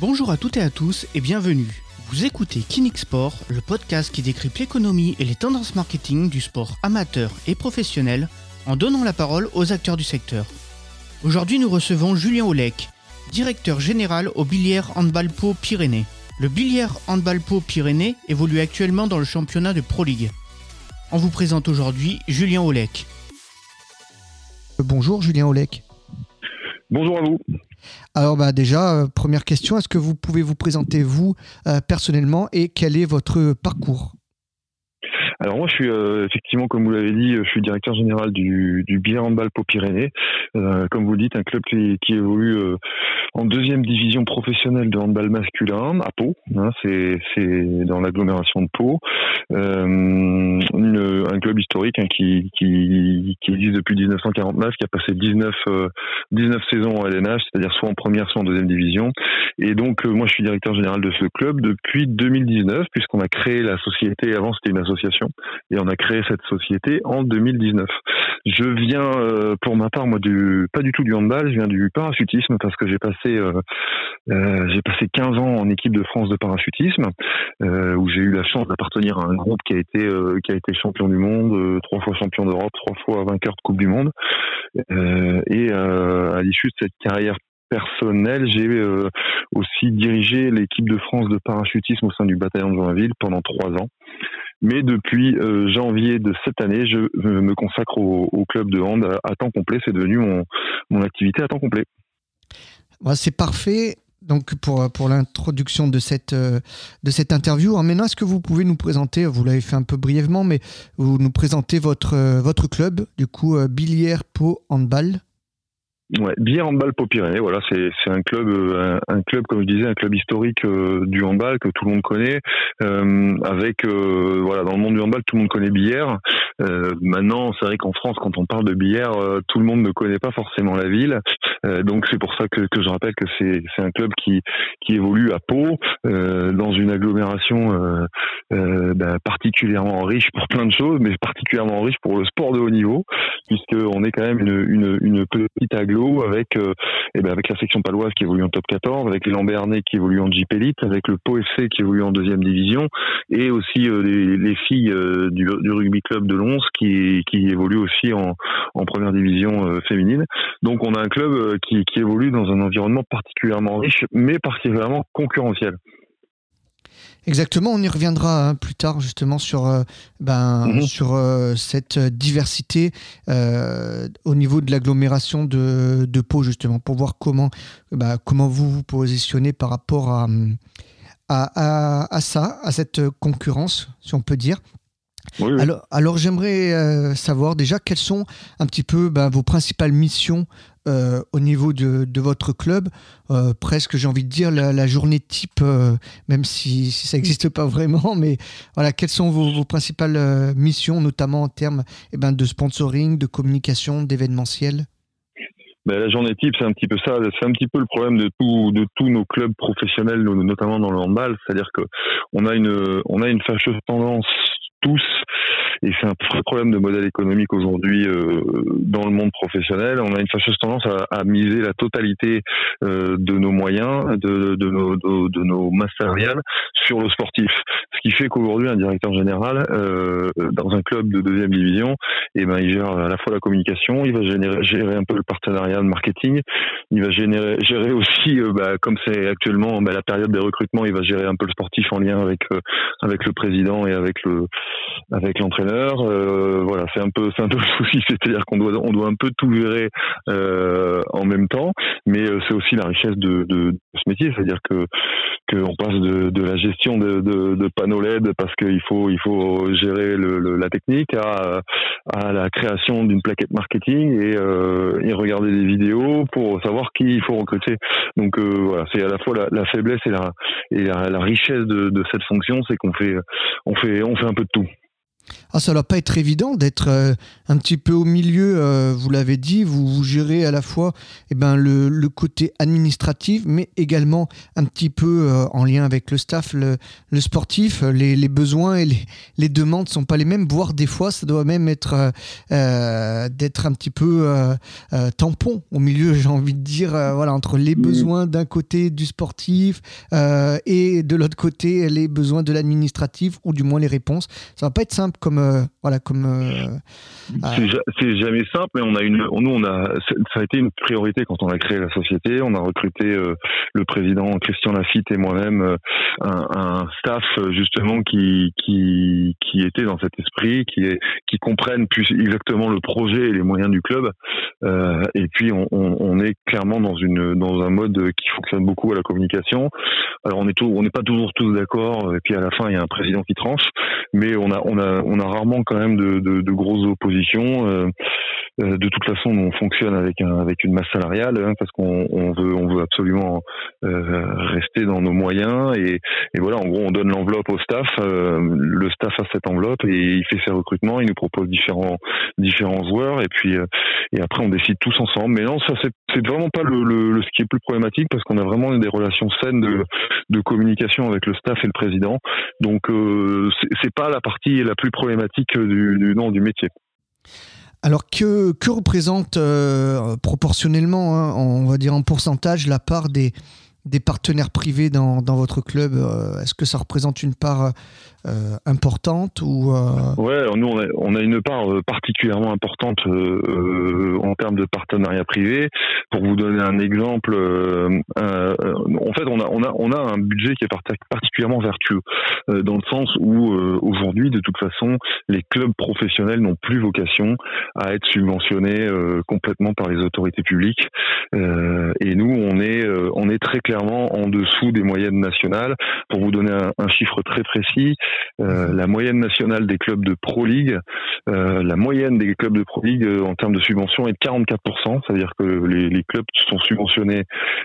Bonjour à toutes et à tous et bienvenue. Vous écoutez Kinix Sport, le podcast qui décrypte l'économie et les tendances marketing du sport amateur et professionnel en donnant la parole aux acteurs du secteur. Aujourd'hui, nous recevons Julien Olek, directeur général au Billière Handball Po Pyrénées. Le Billière Handball Po Pyrénées évolue actuellement dans le championnat de Pro League. On vous présente aujourd'hui Julien Olek. Bonjour Julien Olek. Bonjour à vous. Alors bah déjà, euh, première question, est-ce que vous pouvez vous présenter vous euh, personnellement et quel est votre parcours? Alors moi, je suis euh, effectivement, comme vous l'avez dit, je suis directeur général du, du Bière Handball Pau Pyrénées. comme vous dites, un club qui, qui évolue en deuxième division professionnelle de handball masculin à Pau. Hein, c'est dans l'agglomération de Pau. Euh, un club historique hein, qui, qui, qui, existe depuis 1949, qui a passé 19, 19 euh, saisons en LNH, c'est-à-dire soit en première, soit en deuxième division. Et donc, euh, moi, je suis directeur général de ce club depuis 2019, puisqu'on a créé la société. Avant, c'était une association, et on a créé cette société en 2019. Je viens, pour ma part, moi, du pas du tout du handball, je viens du parachutisme parce que j'ai passé j'ai passé 15 ans en équipe de France de parachutisme, où j'ai eu la chance d'appartenir à un groupe qui a été euh, qui a été champion du monde, euh, trois fois champion d'Europe, trois fois vainqueur de Coupe du Monde. Euh, et à l'issue de cette carrière personnelle, j'ai aussi dirigé l'équipe de France de parachutisme au sein du bataillon de Joinville pendant trois ans. Mais depuis janvier de cette année, je me consacre au, club de hand à, temps complet. C'est devenu mon, activité à temps complet. c'est parfait donc pour, pour l'introduction de cette, euh, de cette interview. maintenant, est-ce que vous pouvez nous présenter, vous l'avez fait un peu brièvement, mais vous nous présentez votre, euh, votre club, du coup, euh, Billière Po Handball Ouais, bien handball Pyrénées, voilà, c'est c'est un club euh, un, club comme je disais un club historique euh, du handball que tout le monde connaît euh, avec voilà dans le monde du handball tout le monde connaît Billère. maintenant, c'est vrai qu'en France quand on parle de Billère, tout le monde ne connaît pas forcément la ville. donc c'est pour ça que, que je rappelle que c'est c'est un club qui qui évolue à Pau dans une agglomération ben, particulièrement riche pour plein de choses, mais particulièrement riche pour le sport de haut niveau puisque on est quand même une, une petite agglomération avec euh, eh ben avec la section paloise qui évolue en top 14, avec les Lambernais qui évoluent en Jeep Elite, avec le Pau FC qui évolue en deuxième division, et aussi euh, les, filles euh, du, rugby club de Lons qui, évoluent aussi en, première division féminine. Donc on a un club qui évolue dans un environnement particulièrement riche, mais particulièrement concurrentiel. Exactement, on y reviendra hein, plus tard justement sur, euh, ben, mhm. sur euh, cette diversité euh, au niveau de l'agglomération de, de, Pau justement pour voir comment, bah, comment vous vous positionnez par rapport à, à, à, ça, à cette concurrence, si on peut dire. Alors, alors j'aimerais savoir déjà quelles sont un petit peu ben, vos principales missions euh, au niveau de, votre club, euh, presque j'ai envie de dire la, journée type, euh, même si, ça n'existe pas vraiment, mais voilà, quelles sont vos, principales missions, notamment en termes eh ben, de sponsoring, de communication, d'événementiel? Ben, la journée type, c'est un petit peu ça. C'est un petit peu le problème de, tout, de tous nos clubs professionnels, notamment dans le handball. C'est-à-dire que on a a une fâcheuse tendance tous et c'est un vrai problème de modèle économique aujourd'hui euh, dans le monde professionnel. On a une fâcheuse tendance à, à miser la totalité euh, de nos moyens, de, de, nos, de, de nos masses salariales sur le sportif. Ce qui fait qu'aujourd'hui, un directeur général euh, dans un club de deuxième division, eh ben, il gère à la fois la communication, il va générer, gérer un peu le partenariat de marketing, il va générer, gérer aussi, euh, bah, comme c'est actuellement bah, la période des recrutements, il va gérer un peu le sportif en lien avec euh, avec le président et avec le avec l'entraîneur. Euh, voilà, c'est un peu c'est un peu le souci, c'est-à-dire qu'on doit on doit un peu tout gérer euh, en même temps, mais euh, c'est aussi la richesse de, de, ce métier, c'est-à-dire que qu'on passe de, de, la gestion de, de, de panneaux LED parce qu'il faut il faut gérer le, la technique à, à la création d'une plaquette marketing et, euh, et regarder des vidéos pour savoir qui il faut recruter. Donc euh, voilà, c'est à la fois la, la, faiblesse et la et la, la richesse de, de cette fonction, c'est qu'on fait on fait on fait un peu de tout. Ah, ça ne va pas être évident d'être euh, un petit peu au milieu, euh, vous l'avez dit, vous, vous, gérez à la fois eh ben, le, le, côté administratif, mais également un petit peu euh, en lien avec le staff, le, le sportif. Les, les, besoins et les, les demandes ne sont pas les mêmes, voire des fois, ça doit même être d'être un petit peu tampon au milieu, j'ai envie de dire, voilà, entre les besoins d'un côté du sportif et de l'autre côté les besoins de l'administratif, ou du moins les réponses. Ça va pas être simple comme euh, voilà comme euh, c'est jamais simple mais on a une nous on a ça a été une priorité quand on a créé la société. On a recruté euh, le président Christian Lafitte et moi-même un, un, staff justement qui qui qui était dans cet esprit qui est qui comprennent plus exactement le projet et les moyens du club. Et puis on, on, on, est clairement dans une dans un mode qui fonctionne beaucoup à la communication. Alors on est tout, on n'est pas toujours tous d'accord et puis à la fin il y a un président qui tranche mais on a on a on a rarement quand même de, grosses oppositions. Euh, euh, de toute façon, on fonctionne avec un, avec une masse salariale hein, parce qu'on on veut absolument euh, rester dans nos moyens et, voilà. En gros, on donne l'enveloppe au staff. Le staff a cette enveloppe et il fait ses recrutements. Il nous propose différents joueurs et puis et après on décide tous ensemble. Mais non, ça c'est vraiment pas ce qui est plus problématique parce qu'on a vraiment des relations saines de, de communication avec le staff et le président. Donc euh, c'est pas la partie la plus problématique du, non, du métier. Alors que, représente euh, proportionnellement, hein, on va dire en pourcentage, la part des, partenaires privés dans, dans votre club euh, Est-ce que ça représente une part euh, importante ou euh, Ouais, nous on a, on a, une part particulièrement importante en termes de partenariat privé. Pour vous donner un exemple, en fait on a, on, a, on a un budget qui est particulièrement vertueux dans le sens où aujourd'hui de toute façon les clubs professionnels n'ont plus vocation à être subventionnés complètement par les autorités publiques et nous on est on est très clairement en dessous des moyennes nationales. Pour vous donner un, chiffre très précis, euh, la moyenne nationale des clubs de Pro League, euh, la moyenne des clubs de Pro League euh, en termes de subvention est de 44%, c'est-à-dire que les, clubs sont subventionnés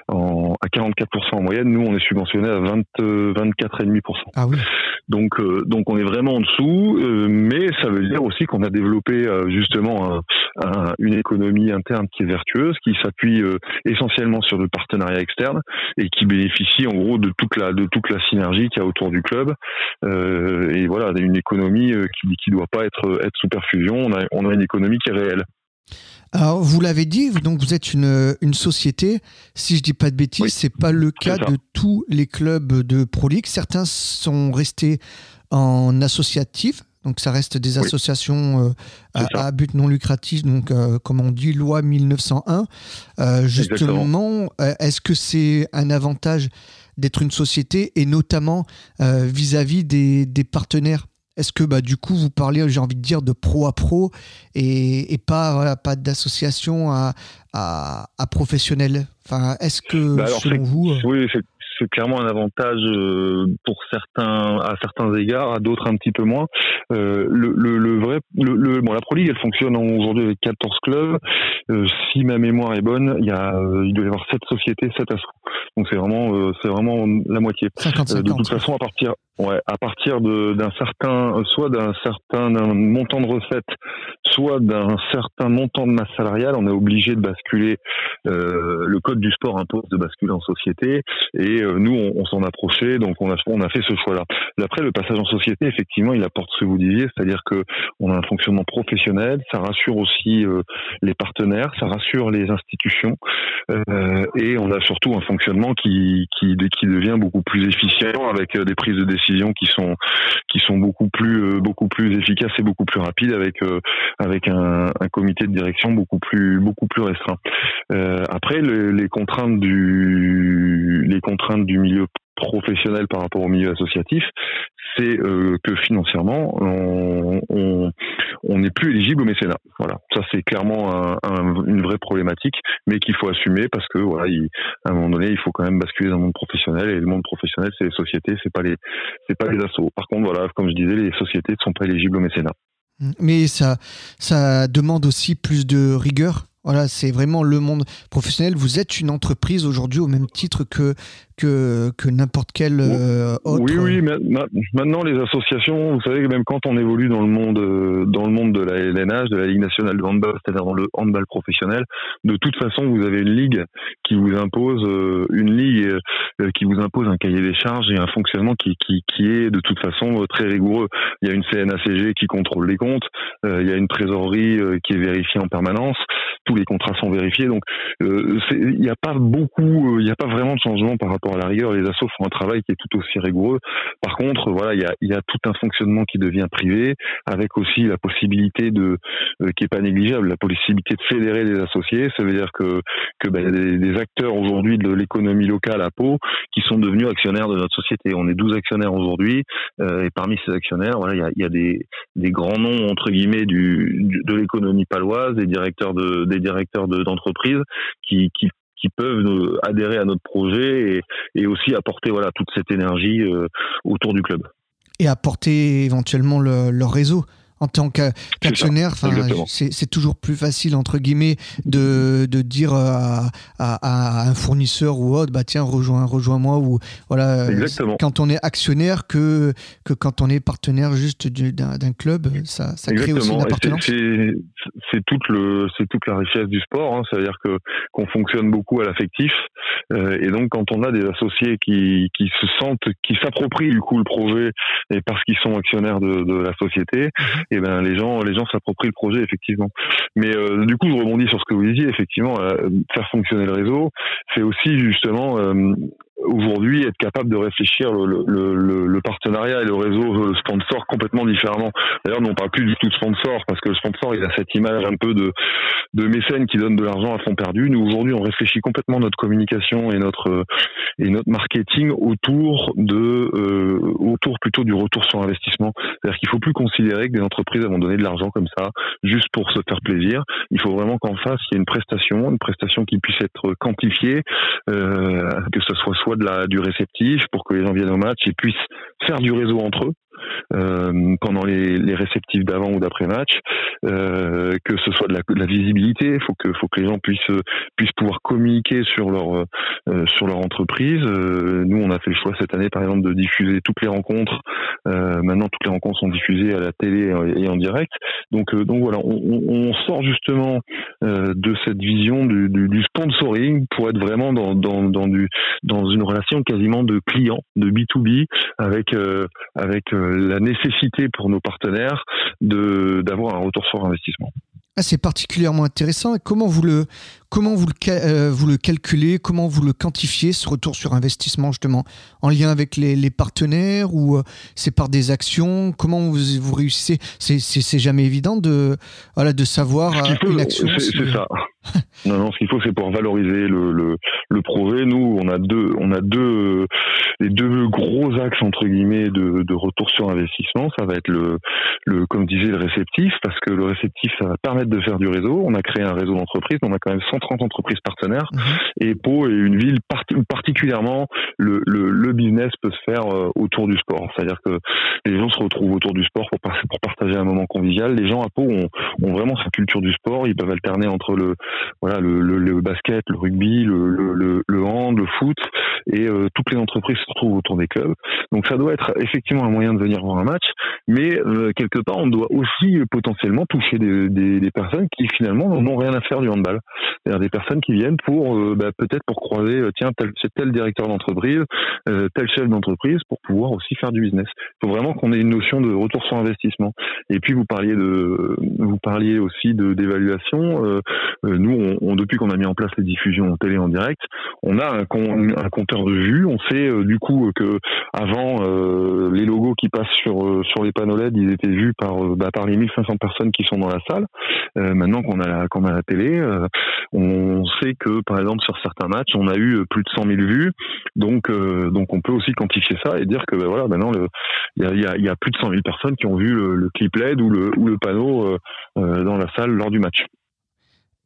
à 44% en moyenne. Nous, on est subventionné à 20, 24,5%. Ah oui. Donc, donc on est vraiment en dessous, mais ça veut dire aussi qu'on a développé justement une économie interne qui est vertueuse, qui s'appuie essentiellement sur le partenariat externe et qui bénéficie en gros de toute la de toute la synergie qu'il y a autour du club. Euh, et voilà, une économie euh, qui qui doit pas être être sous perfusion. On a on a une économie qui est réelle. Alors, vous l'avez dit, donc vous êtes une, une société. Si je dis pas de bêtises, ce c'est pas le cas de tous les clubs de Pro League. Certains sont restés en associatif, donc ça reste des associations euh, à, but non lucratif, donc euh, comme on dit loi 1901. Euh, justement, est-ce que c'est un avantage d'être une société et notamment vis-à-vis des, des, partenaires? Est-ce que bah, du coup vous parlez, j'ai envie de dire, de pro à pro et, et pas, voilà, pas d'association à, à, à professionnel? Enfin, est-ce que bah, selon vous Oui, c'est clairement un avantage euh, pour certains à certains égards, à d'autres un petit peu moins. Euh, le, le, le, vrai, le, bon, la Pro League, elle fonctionne aujourd'hui avec 14 clubs. Euh, si ma mémoire est bonne, il y a, il doit y avoir 7 sociétés, 7 assos. Donc c'est vraiment, c'est vraiment la moitié. de toute façon, à partir, ouais, à partir d'un certain, soit d'un certain montant de recettes, soit d'un certain montant de masse salariale, on est obligé de basculer. le code du sport impose de basculer en société et euh, nous, on, s'en approchait, donc on a, on a fait ce choix-là. Après, le passage en société, effectivement, il apporte ce que vous disiez, c'est-à-dire que on a un fonctionnement professionnel, ça rassure aussi euh, les partenaires, ça rassure les institutions, euh, et on a surtout un fonctionnement qui, qui, qui devient beaucoup plus efficient avec des prises de décision qui sont qui sont beaucoup plus beaucoup plus efficaces et beaucoup plus rapides avec avec un, un, comité de direction beaucoup plus beaucoup plus restreint. après, les contraintes du les contraintes du milieu professionnel par rapport au milieu associatif, c'est euh, que financièrement, on n'est plus éligible au mécénat. Voilà, ça c'est clairement une vraie problématique, mais qu'il faut assumer parce que voilà, à un moment donné, il faut quand même basculer dans le monde professionnel et le monde professionnel, c'est les sociétés, c'est pas les, c'est pas les assos. Par contre, voilà, comme je disais, les sociétés ne sont pas éligibles au mécénat. Mais ça, ça demande aussi plus de rigueur voilà, c'est vraiment le monde professionnel. Vous êtes une entreprise aujourd'hui au même titre que, que, que n'importe quel euh, autre. Oui, oui, maintenant les associations, vous savez que même quand on évolue dans le monde, euh, dans le monde de la LNH, de la Ligue nationale de handball, c'est-à-dire dans le handball professionnel, de toute façon, vous avez une ligue qui vous impose euh, une ligue qui vous impose un cahier des charges et un fonctionnement qui, qui, qui est de toute façon très rigoureux. Il y a une CNACG qui contrôle les comptes, il y a une trésorerie qui est vérifiée en permanence, tous les contrats sont vérifiés, donc il n'y a pas beaucoup, il n'y a pas vraiment de changement par rapport à la rigueur, les assos font un travail qui est tout aussi rigoureux. Par contre, voilà, il y a, y a, tout un fonctionnement qui devient privé, avec aussi la possibilité de, euh, qui est pas négligeable, la possibilité de fédérer des associés. Ça veut dire que que ben, des, des, acteurs aujourd'hui de l'économie locale à Pau qui sont devenus actionnaires de notre société. On est 12 actionnaires aujourd'hui, euh, et parmi ces actionnaires, voilà, il y a, y a des, des, grands noms entre guillemets du, de l'économie paloise, des directeurs de des directeurs d'entreprises qui, qui qui peuvent adhérer à notre projet et, aussi apporter voilà toute cette énergie euh, autour du club. Et apporter éventuellement leur réseau en tant qu'actionnaire, c'est toujours plus facile, entre guillemets, de, de dire à, à, un fournisseur ou autre, bah tiens, rejoins, rejoins-moi, ou voilà, quand on est actionnaire que, que quand on est partenaire juste d'un club, ça, ça crée aussi une appartenance. C'est toute, le, toute la richesse du sport, hein. c'est-à-dire que qu'on fonctionne beaucoup à l'affectif, euh, et donc quand on a des associés qui, qui se sentent, qui s'approprient du coup le projet, et parce qu'ils sont actionnaires de, de la société, mhm et ben les gens les gens s'approprient le projet effectivement. Mais euh, du coup, je rebondis sur ce que vous disiez effectivement, euh, faire fonctionner le réseau, c'est aussi justement euh, aujourd'hui être capable de réfléchir le, partenariat et le réseau, le sponsor complètement différemment. D'ailleurs, on parle plus du tout de sponsor parce que le sponsor, il a cette image un peu de, de mécène qui donne de l'argent à fond perdu. Nous, aujourd'hui, on réfléchit complètement notre communication et notre, et notre marketing autour de, euh, autour plutôt du retour sur investissement. C'est-à-dire qu'il faut plus considérer que des entreprises vont donner de l'argent comme ça, juste pour se faire plaisir. Il faut vraiment qu'en face, il y ait une prestation, une prestation qui puisse être quantifiée, euh, que ce soit soit de la, du réceptif pour que les gens viennent au match et puissent faire du réseau entre eux euh, pendant les, réceptifs d'avant ou d'après match, euh, que ce soit de la, visibilité, il faut que faut que les gens puissent pouvoir communiquer sur leur euh, entreprise. Nous, on a fait le choix cette année, par exemple, de diffuser toutes les rencontres. Maintenant, toutes les rencontres sont diffusées à la télé et en direct. Donc donc voilà, on, sort justement de cette vision du, sponsoring pour être vraiment dans, une relation quasiment de client, de B2B, avec avec la nécessité pour nos partenaires d'avoir un retour sur investissement. Ah, c'est particulièrement intéressant. Comment vous le, comment vous le, euh, vous le calculez? Comment vous le quantifiez, ce retour sur investissement, justement? En lien avec les, les partenaires ou euh, c'est par des actions? Comment vous, vous réussissez? C'est jamais évident de, voilà, de savoir euh, une action. C'est ça. non, non, ce qu'il faut, c'est pour valoriser le, le, le, projet. Nous, on a deux, on a deux, les deux gros axes entre guillemets de, de retour sur investissement. Ça va être le, le, comme disait le réceptif, parce que le réceptif, ça va permettre de faire du réseau. On a créé un réseau d'entreprises. On a quand même 130 entreprises partenaires. Mhm. Et Pau est une ville particulièrement le, le, le, business peut se faire euh, autour du sport. C'est-à-dire que les gens se retrouvent autour du sport pour, pour partager un moment convivial. Les gens à Pau ont, ont vraiment sa culture du sport. Ils peuvent alterner entre le voilà le, le, basket, le rugby, le, le, le hand, le foot, et euh, toutes les entreprises se retrouvent autour des clubs. Donc ça doit être effectivement un moyen de venir voir un match, mais euh, quelque part on doit aussi potentiellement toucher des, des, des personnes qui finalement n'ont rien à faire du handball. C'est-à-dire des personnes qui viennent pour euh, bah, peut-être pour croiser tiens tel c'est tel directeur d'entreprise, tel chef d'entreprise pour pouvoir aussi faire du business. Il faut vraiment qu'on ait une notion de retour sur investissement. Et puis vous parliez de vous parliez aussi de d'évaluation. nous on, depuis qu'on a mis en place les diffusions en télé en direct, on a un, compteur de vue. On sait du coup que avant euh, les logos qui passent sur euh, sur les panneaux LED, ils étaient vus par euh, bah, par les 1500 personnes qui sont dans la salle. maintenant qu'on a la, qu'on a la télé, on sait que par exemple sur certains matchs, on a eu plus de 100 000 vues. Donc donc on peut aussi quantifier ça et dire que bah, voilà maintenant il y a, plus de 100 000 personnes qui ont vu le, clip LED ou le ou le panneau dans la salle lors du match.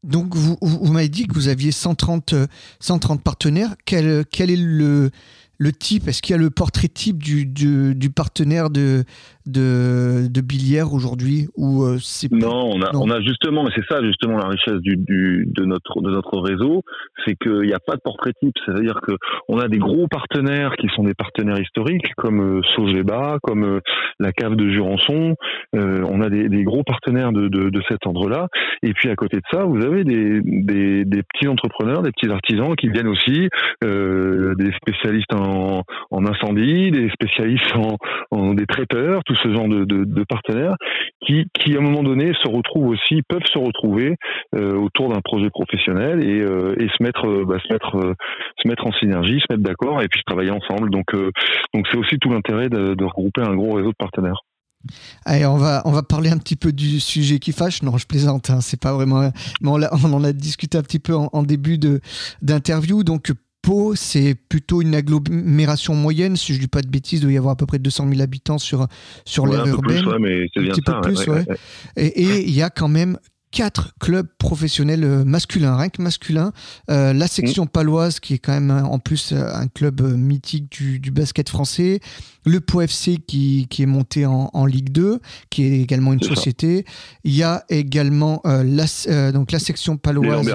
Donc, vous, vous m'avez dit que vous aviez 130, 130 partenaires. Quel, quel est le, le type? Est-ce qu'il y a le portrait type du, du, du partenaire de, de, de Billière aujourd'hui ou c'est non on a on a justement et c'est ça justement la richesse du, du, de notre de notre réseau c'est qu'il n'y a pas de portrait type. C'est à dire que on a des gros partenaires qui sont des partenaires historiques comme Sogeba comme la cave de Jurançon. On a des, des gros partenaires de, de, de cet ordre là et puis à côté de ça vous avez des, des, des petits entrepreneurs des petits artisans qui viennent aussi euh, des spécialistes en, en, incendie, des spécialistes en, en, des traiteurs, tout ce genre de, partenaires qui, à un moment donné se retrouvent aussi, peuvent se retrouver euh, autour d'un projet professionnel et, euh, se mettre, euh, bah, se mettre, se mettre en synergie, se mettre d'accord et puis travailler ensemble. Donc, donc c'est aussi tout l'intérêt de, regrouper un gros réseau de partenaires. Allez, on va, on va parler un petit peu du sujet qui fâche. Non, je plaisante, hein, c'est pas vraiment. Mais on, on, en a discuté un petit peu en, en début d'interview. Donc, Pau, c'est plutôt une agglomération moyenne. Si je ne dis pas de bêtises, il doit y avoir à peu près 200 000 habitants sur, sur ouais, l'aire urbaine. Plus, ouais, mais c'est bien un petit ça, peu plus, ouais. Et il y a quand même quatre clubs professionnels masculins, rien que masculins. Euh, la section mmh. paloise, qui est quand même en plus un club mythique du, du basket français. Le Pau FC, qui, qui est monté en, en, Ligue 2, qui est également une société. Ça. Il y a également euh, la, euh, donc la section paloise.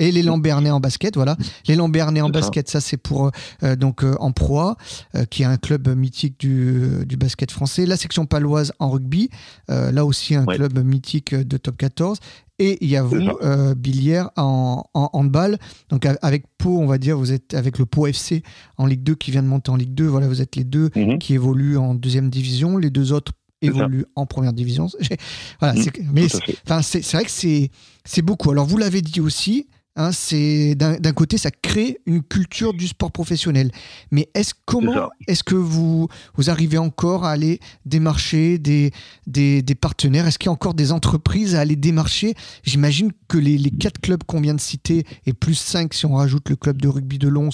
Et les Lambernais en basket, voilà. Les Lambernais en basket, ça, c'est pour euh, donc euh, en proie, euh, qui est un club mythique du, du, basket français. La section paloise en rugby, là aussi un ouais. club mythique de top 14. Et il y a vous, euh, Billière, en, en, handball. Donc avec Pau, on va dire, vous êtes avec le Pau FC en Ligue 2 qui vient de monter en Ligue 2. Voilà, vous êtes les deux mm -hmm. qui évoluent en deuxième division. Les deux autres évoluent en première division. Voilà, mmh, mais c'est vrai que c'est beaucoup. Alors vous l'avez dit aussi, Hein, c'est d'un côté, ça crée une culture du sport professionnel. Mais est-ce comment est-ce que vous vous arrivez encore à aller démarcher des des, des partenaires? Est-ce qu'il y a encore des entreprises à aller démarcher? J'imagine que les, les quatre clubs qu'on vient de citer et plus cinq si on rajoute le club de rugby de Lons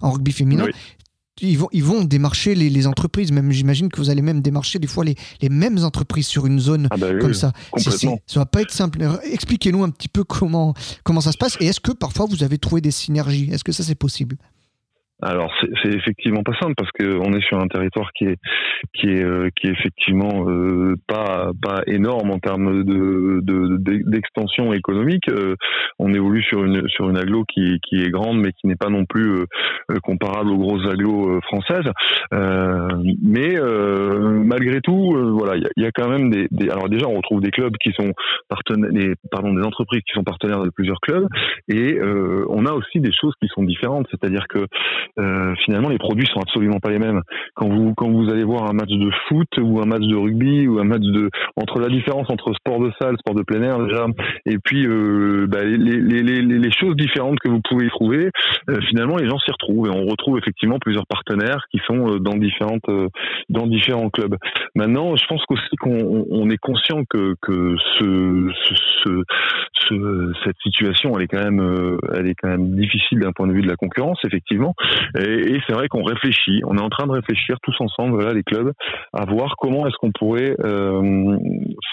en rugby féminin, oui ils vont, ils vont démarcher les, les entreprises. Même, j'imagine que vous allez même démarcher des fois les, les mêmes entreprises sur une zone ah bah oui, comme ça. Complètement. ça va pas être simple. Expliquez-nous un petit peu comment, comment ça se passe et est-ce que parfois vous avez trouvé des synergies? Est-ce que ça c'est possible? Alors c'est effectivement pas simple parce que on est sur un territoire qui est qui est euh, qui est effectivement euh, pas pas énorme en termes de d'extension de, économique. Euh, on évolue sur une sur une aglo qui qui est grande mais qui n'est pas non plus euh, comparable aux grosses aglos françaises. mais malgré tout, voilà, il y, y, a quand même des, des, alors déjà on retrouve des clubs qui sont partenaires, pardon des entreprises qui sont partenaires de plusieurs clubs et on a aussi des choses qui sont différentes, c'est-à-dire que euh, finalement les produits sont absolument pas les mêmes. Quand vous quand vous allez voir un match de foot ou un match de rugby ou un match de entre la différence entre sport de salle, sport de plein air déjà, et puis euh, bah, les, les, les, les, choses différentes que vous pouvez y trouver, euh, finalement les gens s'y retrouvent et on retrouve effectivement plusieurs partenaires qui sont euh, dans différentes euh, dans différents clubs. Maintenant, je pense qu'aussi qu'on on est conscient que que ce, ce, ce, cette situation elle est quand même elle est quand même difficile d'un point de vue de la concurrence effectivement et, c'est vrai qu'on réfléchit, on est en train de réfléchir tous ensemble, voilà, les clubs, à voir comment est-ce qu'on pourrait euh,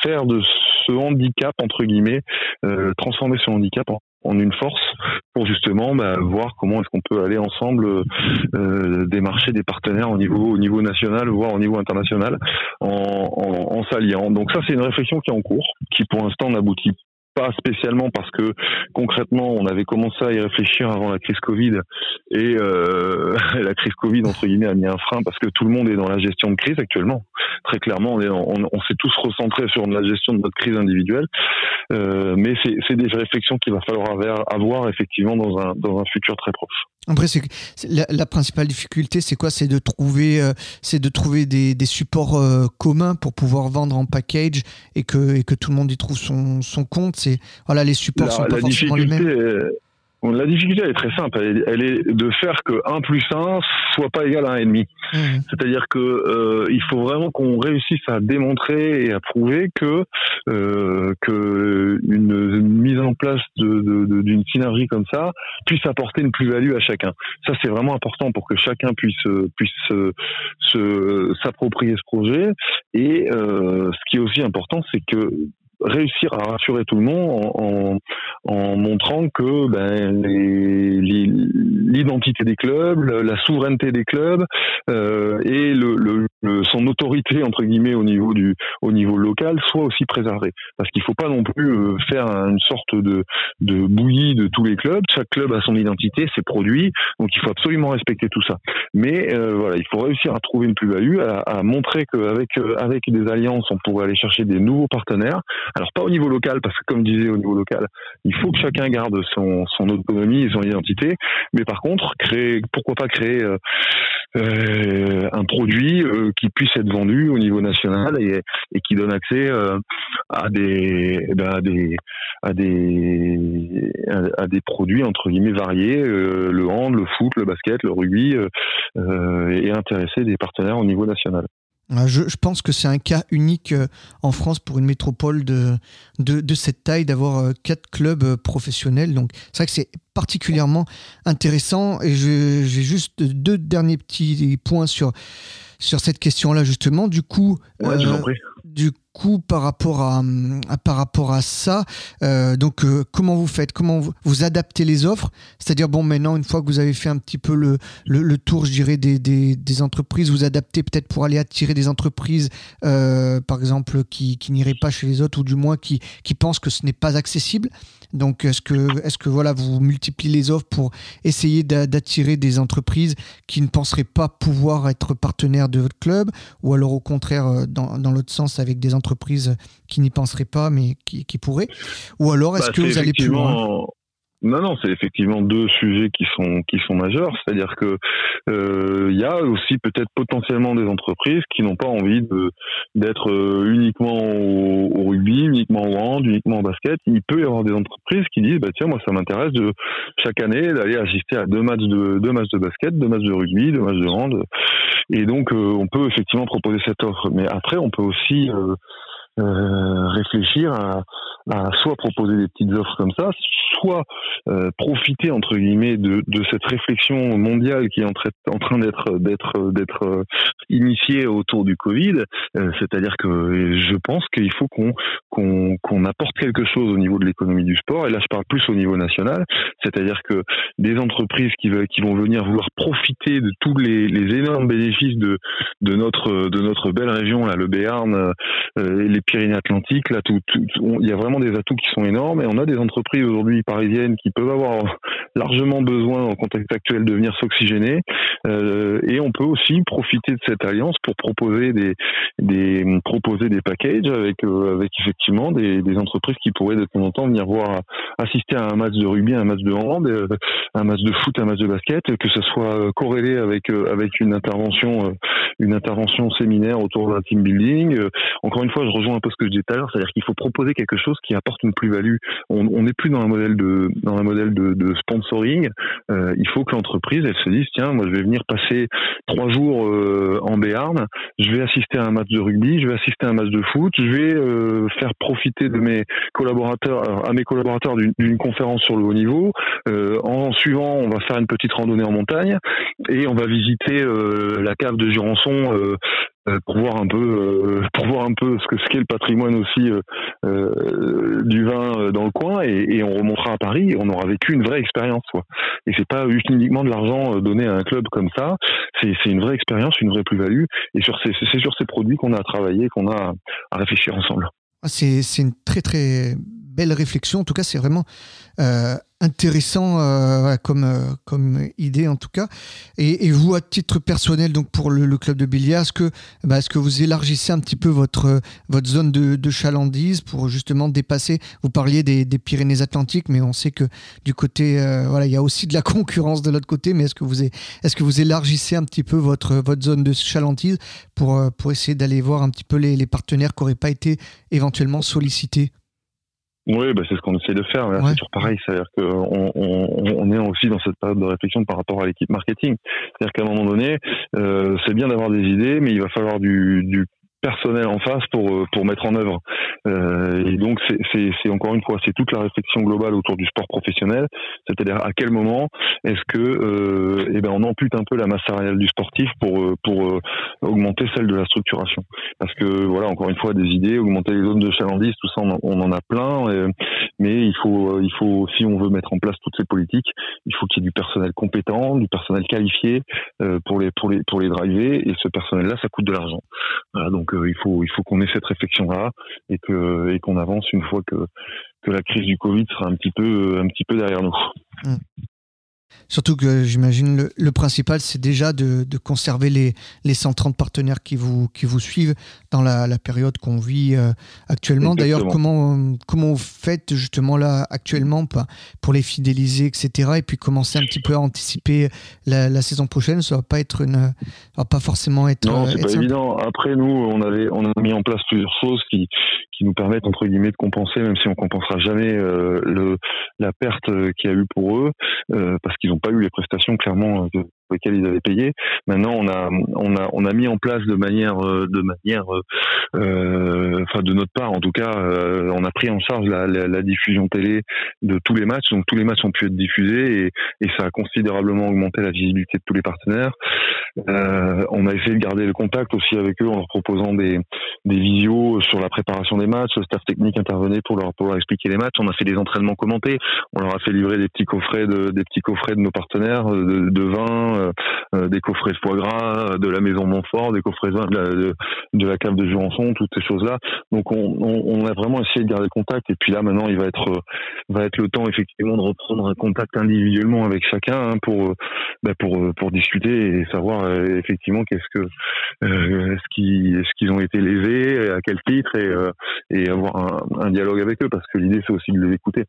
faire de ce handicap entre guillemets, euh, transformer ce handicap en une force pour justement bah, voir comment est-ce qu'on peut aller ensemble euh, démarcher des partenaires au niveau au niveau national voire au niveau international en, en, en s'alliant. Donc ça c'est une réflexion qui est en cours qui pour l'instant n'aboutit pas spécialement parce que concrètement on avait commencé à y réfléchir avant la crise Covid et euh, la crise Covid entre guillemets a mis un frein parce que tout le monde est dans la gestion de crise actuellement très clairement on, est, on, s'est tous recentrés sur la gestion de notre crise individuelle euh, mais c'est des réflexions qu'il va falloir avoir, avoir effectivement dans un, dans un futur très proche. Après, c'est la, la, principale difficulté, c'est quoi? C'est de trouver, euh, c'est de trouver des, des supports euh, communs pour pouvoir vendre en package et que, et que tout le monde y trouve son, son compte. C'est voilà, les supports la, sont pas forcément les mêmes. La difficulté elle est très simple, elle, elle, est de faire que 1 plus 1 soit pas égal à 1,5. Mmh. C'est-à-dire que euh, il faut vraiment qu'on réussisse à démontrer et à prouver que euh, que une mise en place d'une de, de, synergie comme ça puisse apporter une plus-value à chacun. Ça c'est vraiment important pour que chacun puisse puisse se s'approprier ce projet. Et euh, ce qui est aussi important, c'est que réussir à rassurer tout le monde en, en, en montrant que ben, l'identité des clubs, la souveraineté des clubs et le, son autorité entre guillemets au niveau du au niveau local soit aussi préservée. Parce qu'il faut pas non plus faire une sorte de de bouillie de tous les clubs. Chaque club a son identité, ses produits, donc il faut absolument respecter tout ça. Mais voilà, il faut réussir à trouver une plus-value, à, à montrer qu'avec avec des alliances, on pourrait aller chercher des nouveaux partenaires. Alors pas au niveau local, parce que comme disait au niveau local, il faut que chacun garde son, autonomie et son identité. Mais par contre, créer, pourquoi pas créer euh, euh, un produit euh, qui puisse être vendu au niveau national et, qui donne accès à des, ben, à des à des à, des produits entre guillemets variés, le hand, le foot, le basket, le rugby, et intéresser des partenaires au niveau national. Euh, je, pense que c'est un cas unique euh, en France pour une métropole de, de, cette taille d'avoir euh, quatre clubs professionnels. Donc c'est vrai que c'est particulièrement intéressant. Et j'ai juste deux derniers petits points sur, sur cette question-là, justement. Du coup, du coup, par rapport à, ça, euh, donc euh, comment vous faites? Comment vous, adaptez les offres? C'est-à-dire, bon, maintenant, une fois que vous avez fait un petit peu le, tour, je dirais, des, entreprises, vous adaptez peut-être pour aller attirer des entreprises, euh, par exemple, qui, qui n'iraient pas chez les autres, ou du moins qui pensent que ce n'est pas accessible. Donc, est-ce que, est-ce que voilà, vous multipliez les offres pour essayer d'attirer des entreprises qui ne penseraient pas pouvoir être partenaires de votre club, ou alors au contraire, dans, dans l'autre sens, avec des entreprises qui n'y penseraient pas, mais qui, qui pourraient? Ou alors, est-ce bah, que vous allez plus loin? Non, non, c'est effectivement deux sujets qui sont qui sont majeurs. C'est-à-dire que euh, il y a aussi peut-être potentiellement des entreprises qui n'ont pas envie de d'être euh, uniquement au, rugby, uniquement au hand, uniquement au basket. Il peut y avoir des entreprises qui disent bah tiens moi ça m'intéresse de chaque année d'aller assister à deux matchs de deux matchs de basket, deux matchs de rugby, deux matchs de hand. Et donc euh, on peut effectivement proposer cette offre. Mais après on peut aussi réfléchir à, à soit proposer des petites offres comme ça, soit euh, profiter entre guillemets de, de, cette réflexion mondiale qui est en, en train d'être d'être d'être euh, initiée autour du Covid. Euh, c'est-à-dire que je pense qu'il faut qu'on qu'on qu'on apporte quelque chose au niveau de l'économie du sport. Et là, je parle plus au niveau national. C'est-à-dire que des entreprises qui veulent qui vont venir vouloir profiter de tous les, les énormes bénéfices de de notre de notre belle région là, le Béarn, et les Pyrénées-Atlantiques. Là, tout, il y a vraiment des atouts qui sont énormes. Et on a des entreprises aujourd'hui parisiennes qui peuvent avoir largement besoin, en contexte actuel, de venir s'oxygéner. Euh, et on peut aussi profiter de cette alliance pour proposer des, des proposer des packages avec euh, avec effectivement des, des, entreprises qui pourraient de temps en temps venir voir assister à un match de rugby, un match de hand, euh, un match de foot, un match de basket, que ce soit corrélé avec avec une intervention une intervention séminaire autour d'un team building. Encore une fois, je rejoins un peu ce que je disais tout à l'heure, c'est-à-dire qu'il faut proposer quelque chose qui apporte une plus-value. On n'est plus dans un modèle de dans un modèle de, de sponsoring. Euh, il faut que l'entreprise elle se dise tiens moi je vais venir passer trois jours euh, en Béarn, je vais assister à un match de rugby, je vais assister à un match de foot, je vais euh, faire profiter de mes collaborateurs à mes collaborateurs d'une conférence sur le haut niveau. en suivant, on va faire une petite randonnée en montagne et on va visiter la cave de Jurançon euh, pour voir un peu euh, pour voir un peu ce que ce qu'est le patrimoine aussi euh, du vin dans le coin et, on remontera à Paris et on aura vécu une vraie expérience quoi. Et c'est pas uniquement de l'argent donné à un club comme ça, c'est une vraie expérience, une vraie plus-value et sur ces c'est sur ces produits qu'on a à travailler, qu'on a à réfléchir ensemble. Ah, c'est une très très belle réflexion. En tout cas, c'est vraiment euh, intéressant euh, comme, euh, comme idée en tout cas. Et, vous, à titre personnel, donc pour le, club de billard, est-ce que, bah, est-ce que vous élargissez un petit peu votre, votre zone de, de chalandise pour justement dépasser? Vous parliez des, des Pyrénées-Atlantiques, mais on sait que du côté, voilà, il y a aussi de la concurrence de l'autre côté. Mais est-ce que vous, est-ce que vous élargissez un petit peu votre, votre zone de chalandise pour, pour essayer d'aller voir un petit peu les, les partenaires qui n'auraient pas été éventuellement sollicités? Oui, bah c'est ce qu'on essaie de faire. C'est toujours pareil. C'est-à-dire qu'on on, on, est aussi dans cette période de réflexion par rapport à l'équipe marketing. C'est-à-dire qu'à un moment donné, euh, c'est bien d'avoir des idées, mais il va falloir du, du personnel en face pour euh, pour mettre en œuvre. Euh, et donc c'est encore une fois c'est toute la réflexion globale autour du sport professionnel, c'est-à-dire à quel moment est-ce que euh, eh ben on ampute un peu la masse salariale du sportif pour euh, pour augmenter celle de la structuration? Parce que voilà encore une fois des idées, augmenter les zones de chalandise, tout ça on, en a plein, mais il faut il faut si on veut mettre en place toutes ces politiques, il faut qu'il y ait du personnel compétent, du personnel qualifié pour les pour les pour les driver et ce personnel là ça coûte de l'argent. Voilà, donc il faut il faut qu'on ait cette réflexion là et que et qu'on avance une fois que la crise du Covid sera un petit peu un peu derrière nous. Mmh. Surtout que j'imagine le, principal, c'est déjà de, conserver les, les 130 partenaires qui vous, qui vous suivent dans la, période qu'on vit euh, actuellement. D'ailleurs, comment, comment vous faites justement là actuellement pour les fidéliser, etc. Et puis commencer un petit peu à anticiper la, saison prochaine? Ça va pas être une, va pas forcément être. Non, c'est pas évident. Après, nous, on avait, on a mis en place plusieurs choses qui, qui nous permettent entre guillemets de compenser, même si on compensera jamais euh, le, la perte qu'il y a eu pour eux, euh, parce qu'ils n'ont pas eu les prestations clairement euh, pour lesquelles ils avaient payé. Maintenant, on a on a on a mis en place de manière de manière enfin de notre part en tout cas, on a pris en charge la, diffusion télé de tous les matchs. Donc tous les matchs ont pu être diffusés et, et ça a considérablement augmenté la visibilité de tous les partenaires. on a essayé de garder le contact aussi avec eux en leur proposant des des visios sur la préparation des matchs, le staff technique intervenait pour leur, pour expliquer les matchs. On a fait des entraînements commentés. On leur a fait livrer des petits coffrets de, des petits coffrets de nos partenaires, de vin, euh, euh, des coffrets de foie gras, de la maison Montfort, des coffrets de la, cave de Jurançon, toutes ces choses-là. Donc on, on, a vraiment essayé de garder contact. Et puis là maintenant, il va être va être le temps effectivement de reprendre un contact individuellement avec chacun hein, pour bah, pour pour discuter et savoir euh, effectivement qu'est-ce que ce qui est-ce qu'ils ont été lésés, à quel titre et et avoir un, un, dialogue avec eux parce que l'idée c'est aussi de les écouter.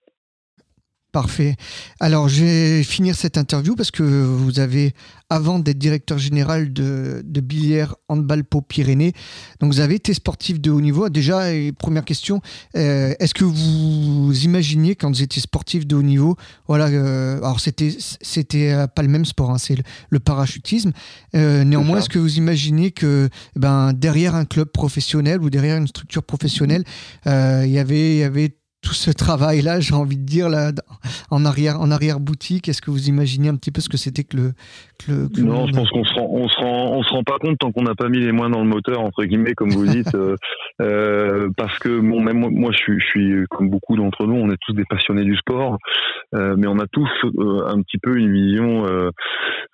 Parfait. Alors, je vais finir cette interview parce que vous avez, avant d'être directeur général de, de Billière Handball Pau Pyrénées, donc vous avez été sportif de haut niveau. Déjà, première question, euh, est-ce que vous imaginiez quand vous étiez sportif de haut niveau, voilà, euh, alors c'était c'était euh, pas le même sport, hein, c'est le, parachutisme. néanmoins, est-ce que vous imaginez que ben derrière un club professionnel ou derrière une structure professionnelle, il y avait il y avait tout ce travail-là, j'ai envie de dire, là, en arrière, en arrière boutique, est-ce que vous imaginez un petit peu ce que c'était que le, que Non, je pense qu'on se rend, on se rend, on se rend pas compte tant qu'on n'a pas mis les moins dans le moteur entre guillemets, comme vous dites, euh, euh, parce que bon, même moi, je suis, je suis comme beaucoup d'entre nous, on est tous des passionnés du sport, euh, mais on a tous un petit peu une vision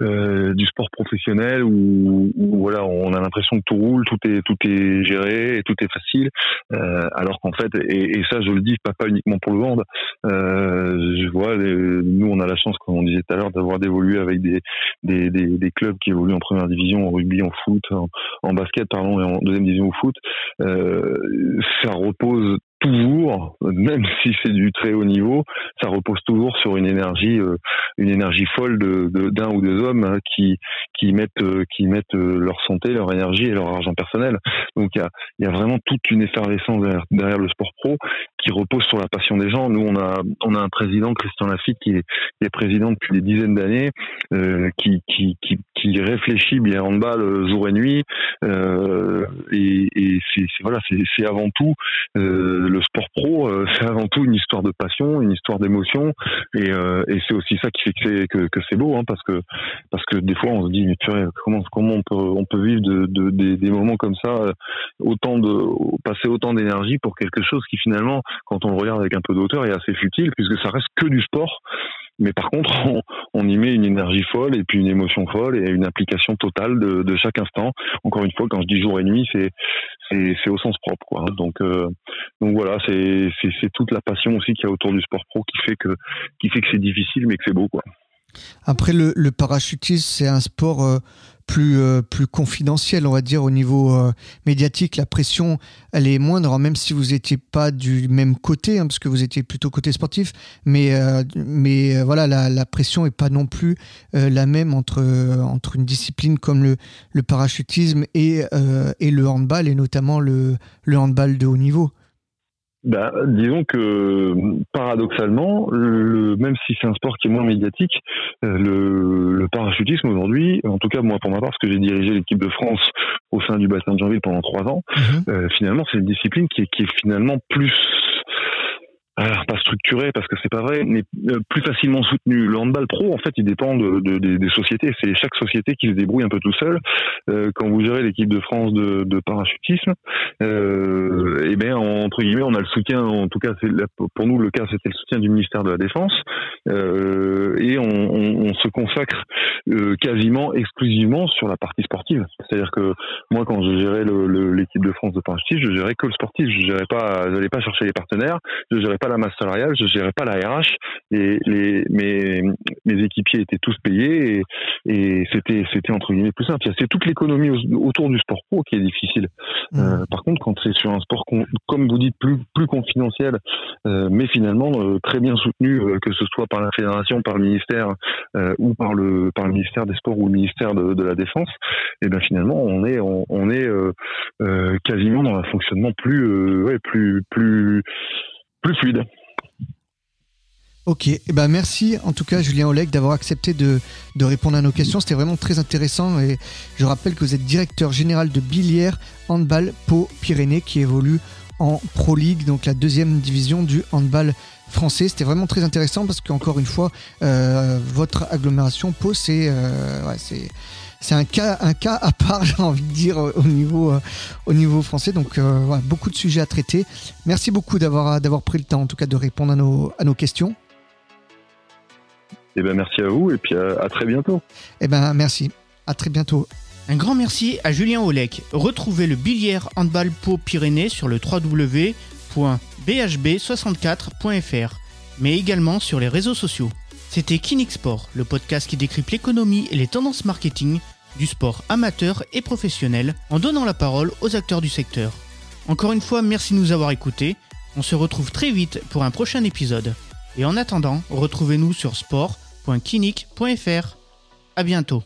du sport professionnel où, où, voilà, on a l'impression que tout roule, tout est, tout est géré et tout est facile, alors qu'en fait, et, et, ça, je le dis pas pas uniquement pour le vendre. Euh, je vois, nous on a la chance, comme on disait tout à l'heure, d'avoir d'évoluer avec des, des, des, clubs qui évoluent en première division, en rugby, en foot, en, basket, pardon, et en deuxième division au foot. Euh, ça repose toujours, même si c'est du très haut niveau, ça repose toujours sur une énergie, euh, une énergie folle de d'un ou deux hommes hein, qui qui mettent euh, qui mettent euh, leur santé, leur énergie et leur argent personnel. Donc il y a y a vraiment toute une effervescence derrière, le sport pro qui repose sur la passion des gens. Nous on a on a un président Christian Lafitte qui est, président depuis des dizaines d'années, qui, qui qui réfléchit bien en handball jour et nuit et, et c'est voilà c'est avant tout le sport pro, euh, c'est avant tout une histoire de passion, une histoire d'émotion, et, euh, et c'est aussi ça qui fait que c'est que, que c'est beau, hein, parce que parce que des fois on se dit mais comment comment on peut on peut vivre de, de des, moments comme ça, euh, autant de passer autant d'énergie pour quelque chose qui finalement, quand on le regarde avec un peu d'auteur, est assez futile puisque ça reste que du sport. Mais par contre, on, y met une énergie folle et puis une émotion folle et une implication totale de, de chaque instant. Encore une fois, quand je dis jour et nuit, c'est c'est au sens propre, quoi. Donc euh, donc voilà, c'est toute la passion aussi qu'il y a autour du sport pro qui fait que que c'est difficile, mais que c'est beau, quoi. Après, le, parachutisme, c'est un sport euh, plus, euh, plus confidentiel, on va dire, au niveau euh, médiatique. La pression, elle est moindre, même si vous n'étiez pas du même côté, hein, parce que vous étiez plutôt côté sportif. Mais, mais voilà, la, la pression n'est pas non plus la même entre, entre une discipline comme le, le parachutisme et, et le handball, et notamment le, le handball de haut niveau. Bah, disons que paradoxalement, le, même si c'est un sport qui est moins médiatique, euh, le, le parachutisme aujourd'hui, en tout cas moi pour ma part, parce que j'ai dirigé l'équipe de France au sein du bassin de Jeanville pendant trois ans, mhm. finalement c'est une discipline qui qui est finalement plus alors pas structuré parce que c'est pas vrai, mais euh, plus facilement soutenu. Le handball pro, en fait, il dépend de, de, des, sociétés. C'est chaque société qui se débrouille un peu tout seul. Euh, quand vous gérez l'équipe de France de, de parachutisme, euh, et eh bien entre guillemets, on a le soutien. En tout cas, c'est pour nous le cas, c'était le soutien du ministère de la Défense, euh, et on, on, on, se consacre euh, quasiment exclusivement sur la partie sportive. C'est-à-dire que moi, quand je gérais l'équipe de France de parachutisme, je gérais que le sportif. Je gérais pas, j'allais pas chercher les partenaires. Je gérais pas la masse salariale, je gérais pas la RH et les mes mes équipiers étaient tous payés et, c'était c'était entre guillemets plus simple. C'est toute l'économie autour du sport pro qui est difficile. Mmh. Euh, par contre, quand c'est sur un sport comme vous dites plus plus confidentiel, euh, mais finalement euh, très bien soutenu, que ce soit par la fédération, par le ministère ou par le par le ministère des Sports ou le ministère de, la Défense, et eh bien finalement on est on, est quasiment dans un fonctionnement plus ouais, plus plus fluide. Ok, eh ben merci en tout cas Julien Oleg d'avoir accepté de, répondre à nos questions. C'était vraiment très intéressant et je rappelle que vous êtes directeur général de Billière Handball Pau Pyrénées qui évolue en Pro League, donc la deuxième division du handball français. C'était vraiment très intéressant parce qu'encore une fois, euh, votre agglomération Pau, c'est euh, c'est un cas, un cas à part, j'ai envie de dire, au niveau, euh, au niveau français. Donc, euh, beaucoup de sujets à traiter. Merci beaucoup d'avoir, d'avoir pris le temps, en tout cas, de répondre à nos, à nos questions. Eh ben, merci à vous et puis à, très bientôt. Eh ben, merci. À très bientôt. Un grand merci à Julien Olek. Retrouvez le Billière Handball Pau Pyrénées sur le www.bhb64.fr, mais également sur les réseaux sociaux. C'était Kinixport, le podcast qui décrypte l'économie et les tendances marketing du sport amateur et professionnel en donnant la parole aux acteurs du secteur. Encore une fois, merci de nous avoir écoutés. On se retrouve très vite pour un prochain épisode. Et en attendant, retrouvez-nous sur sport.kinic.fr. À bientôt.